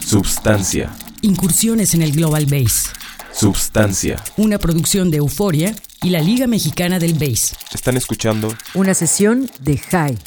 Substancia. Incursiones en el Global Base. Substancia. Una producción de Euforia y la Liga Mexicana del Base. Están escuchando Una sesión de High.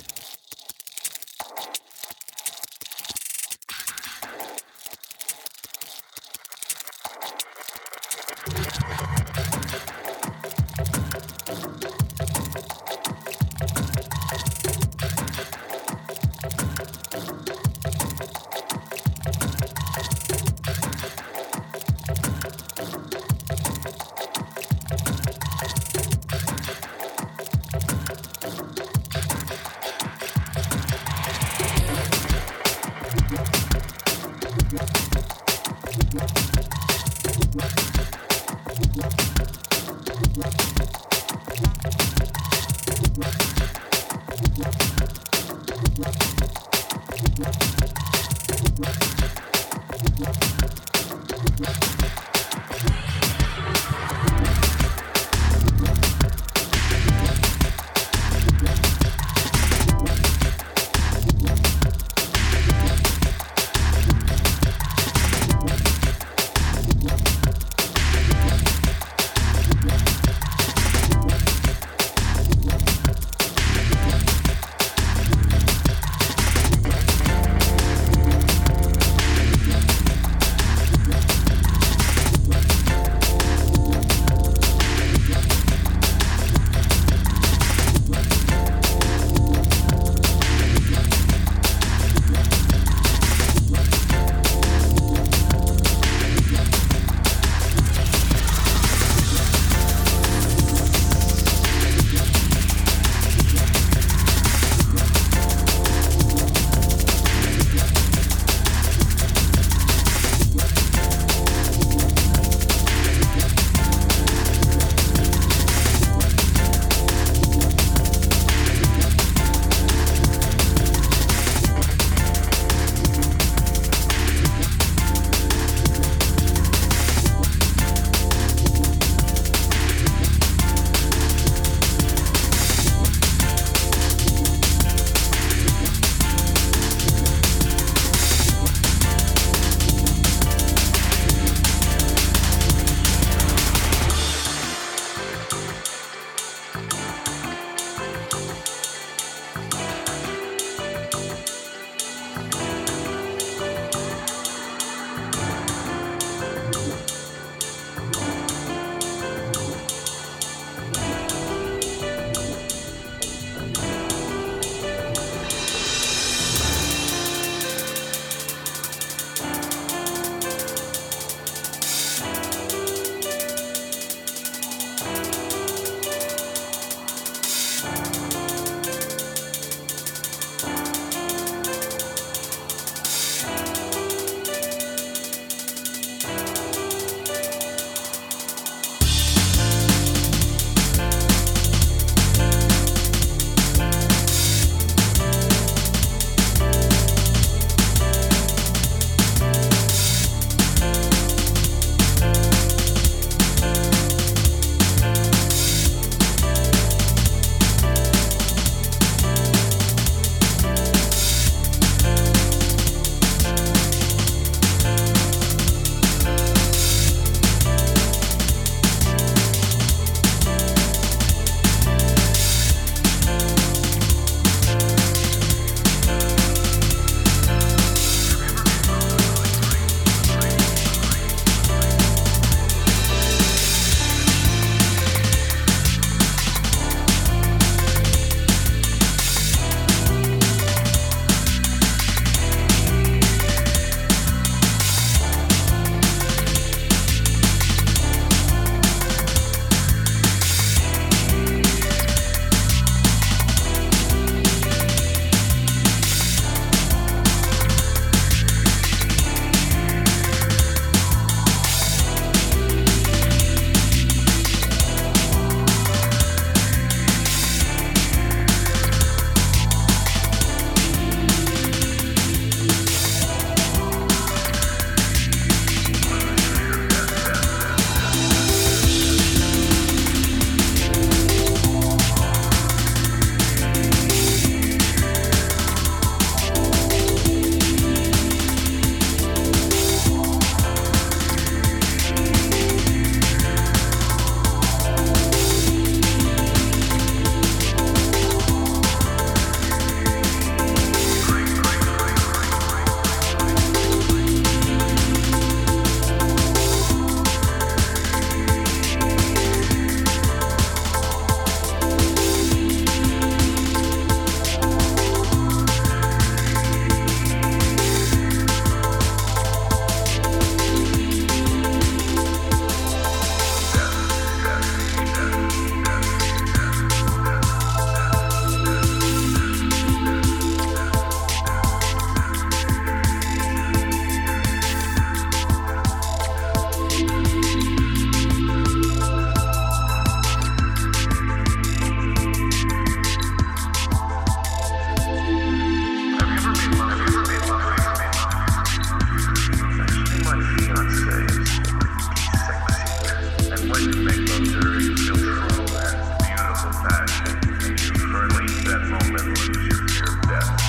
that.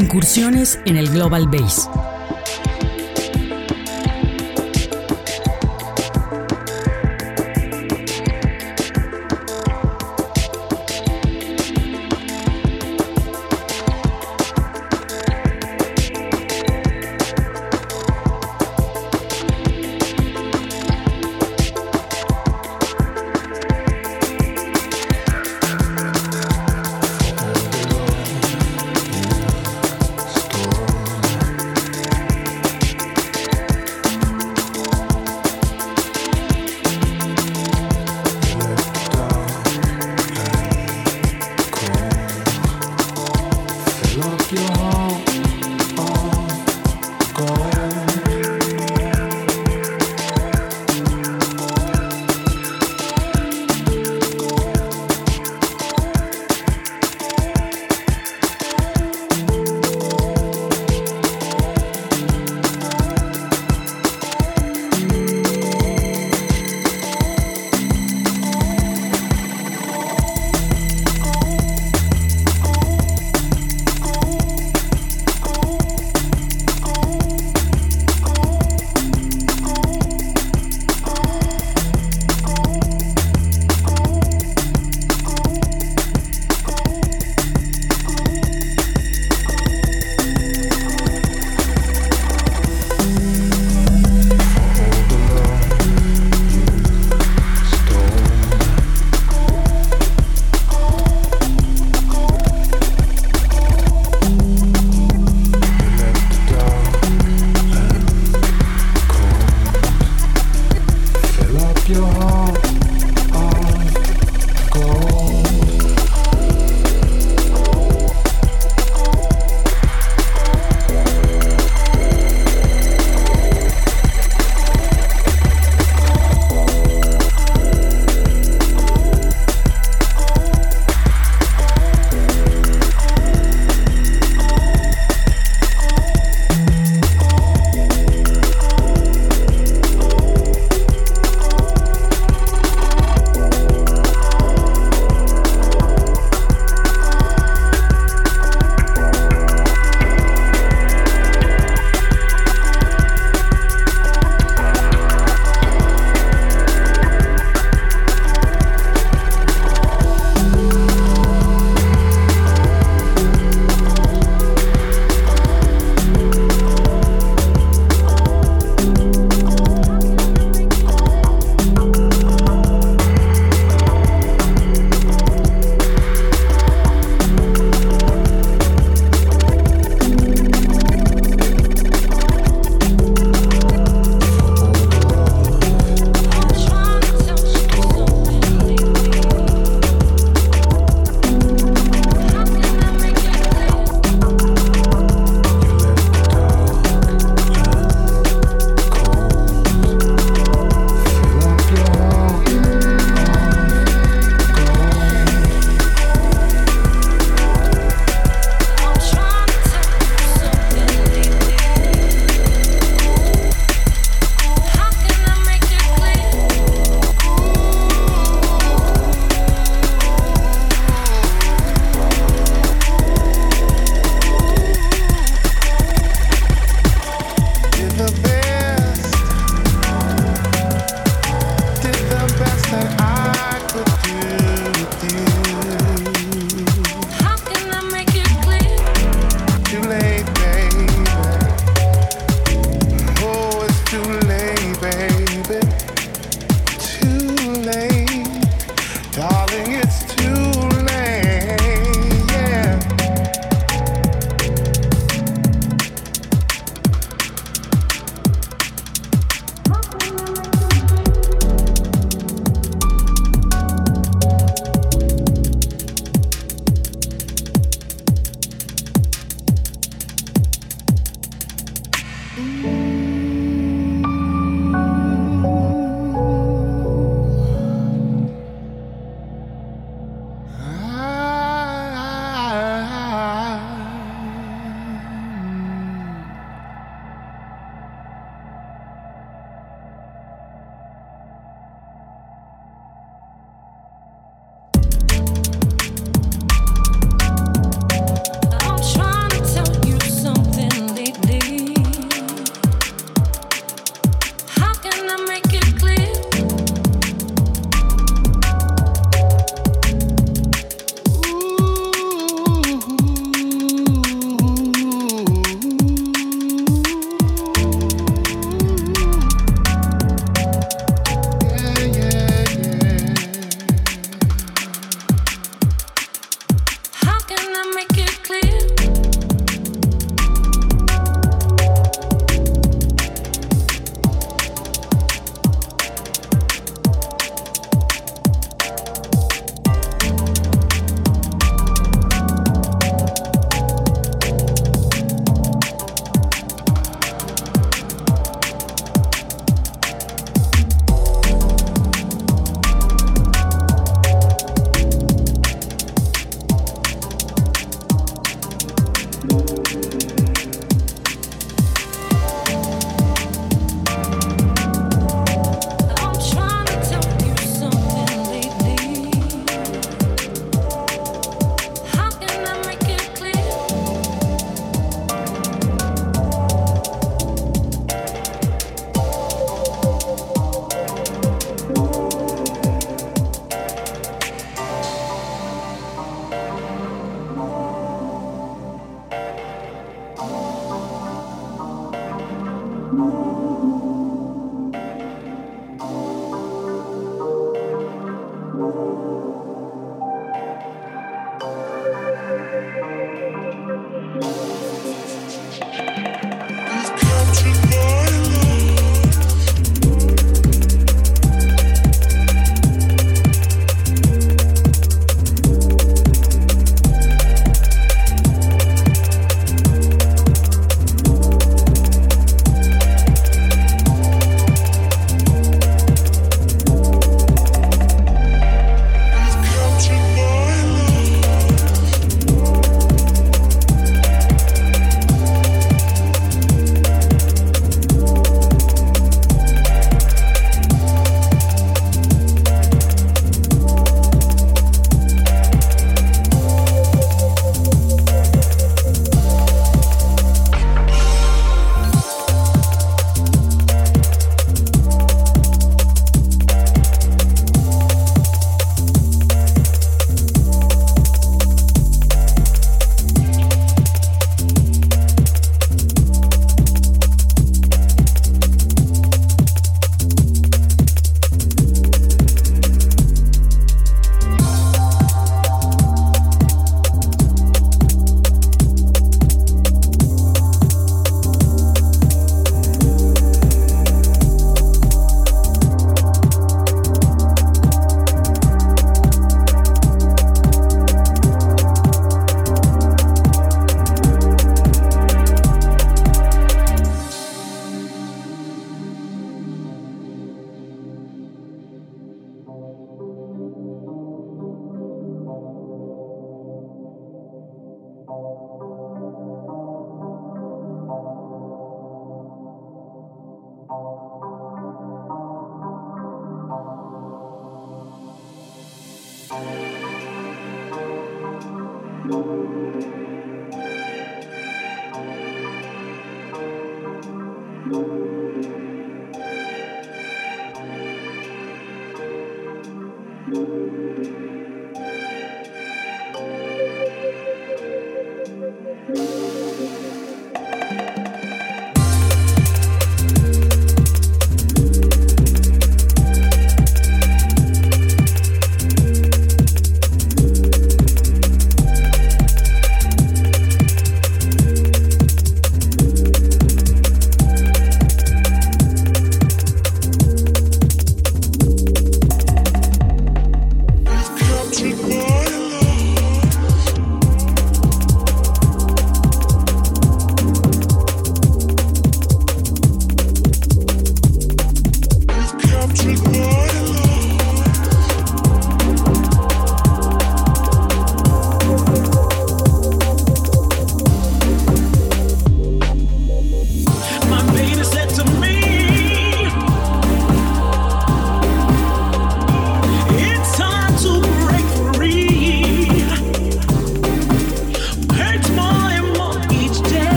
Incursiones en el Global Base.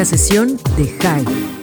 Una sesión de High.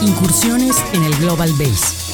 Incursiones en el Global Base.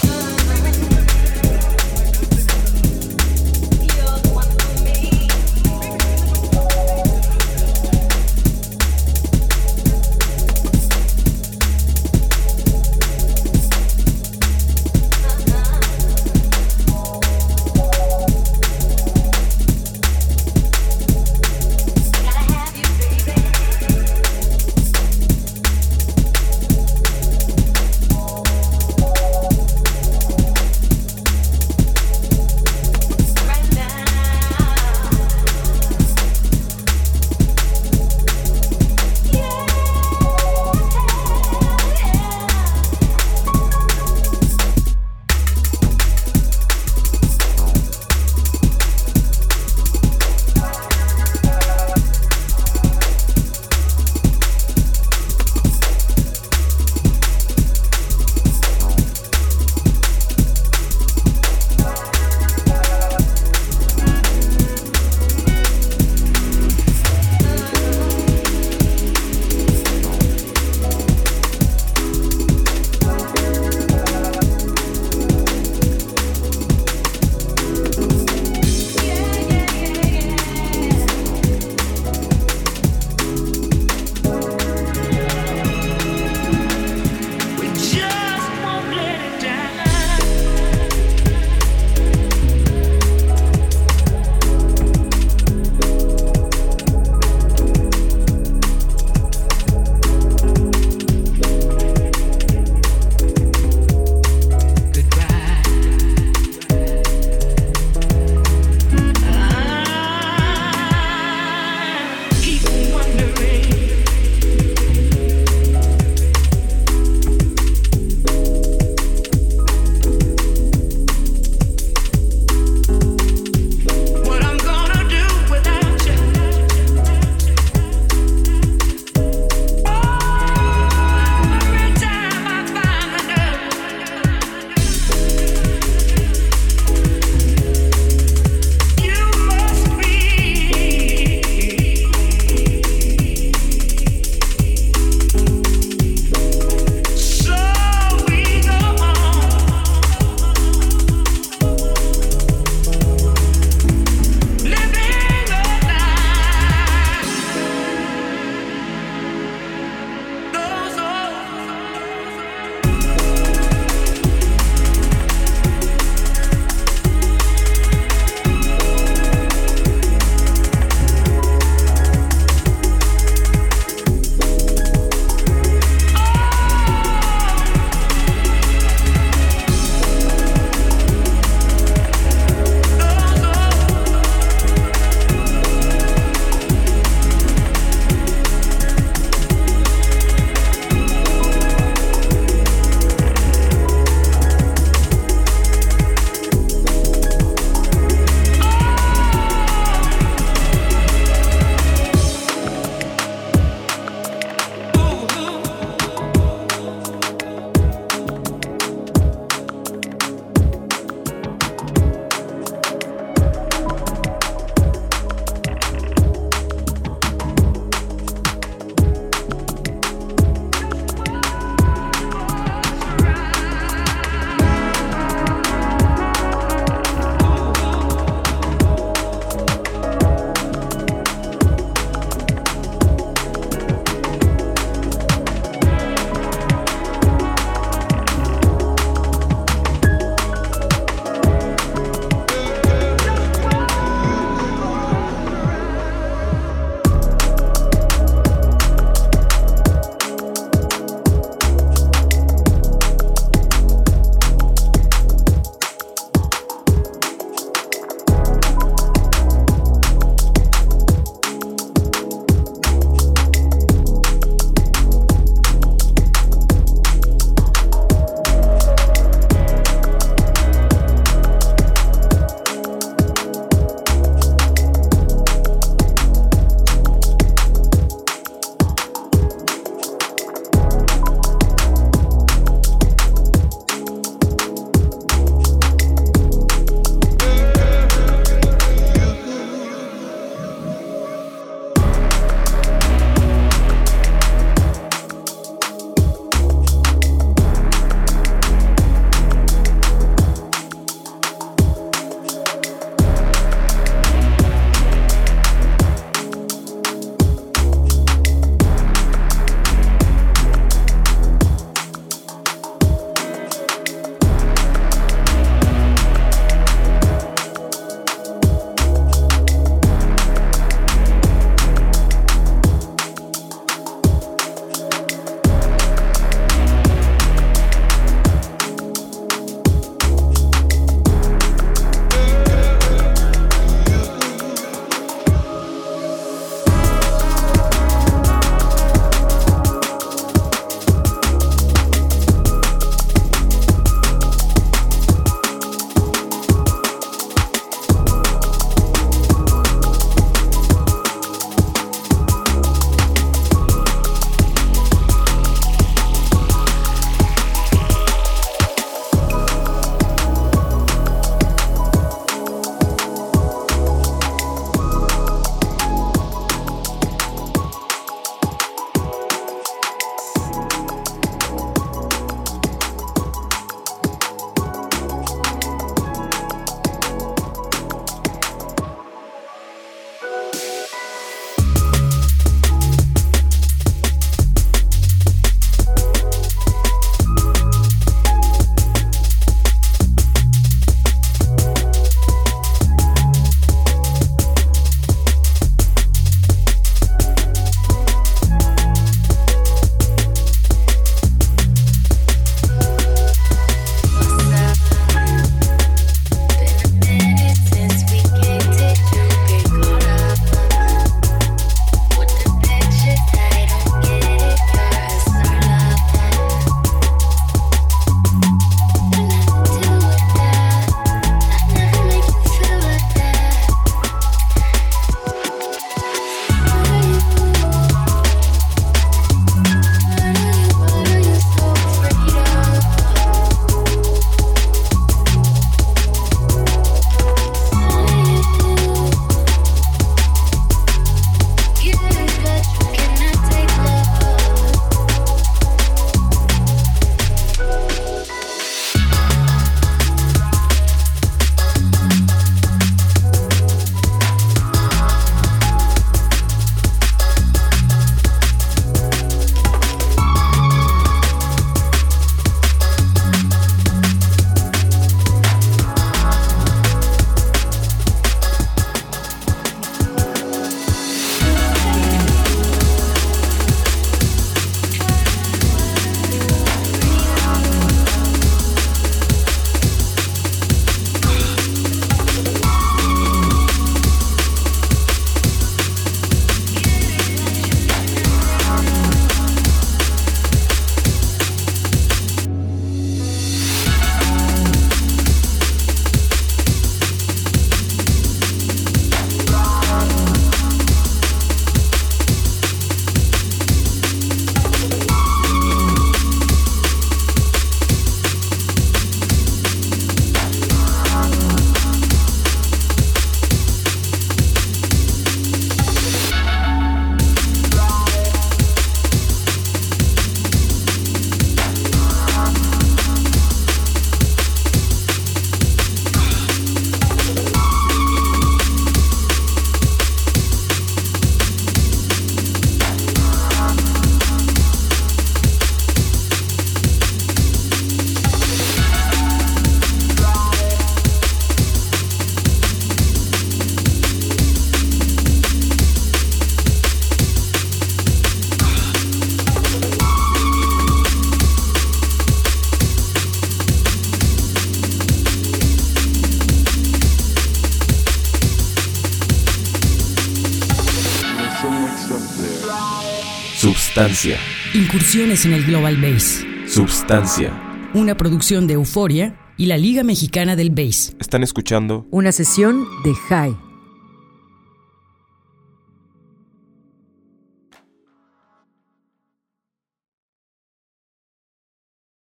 Substancia. Incursiones en el Global Bass. Substancia. Una producción de Euforia y la Liga Mexicana del Bass. Están escuchando Una sesión de High.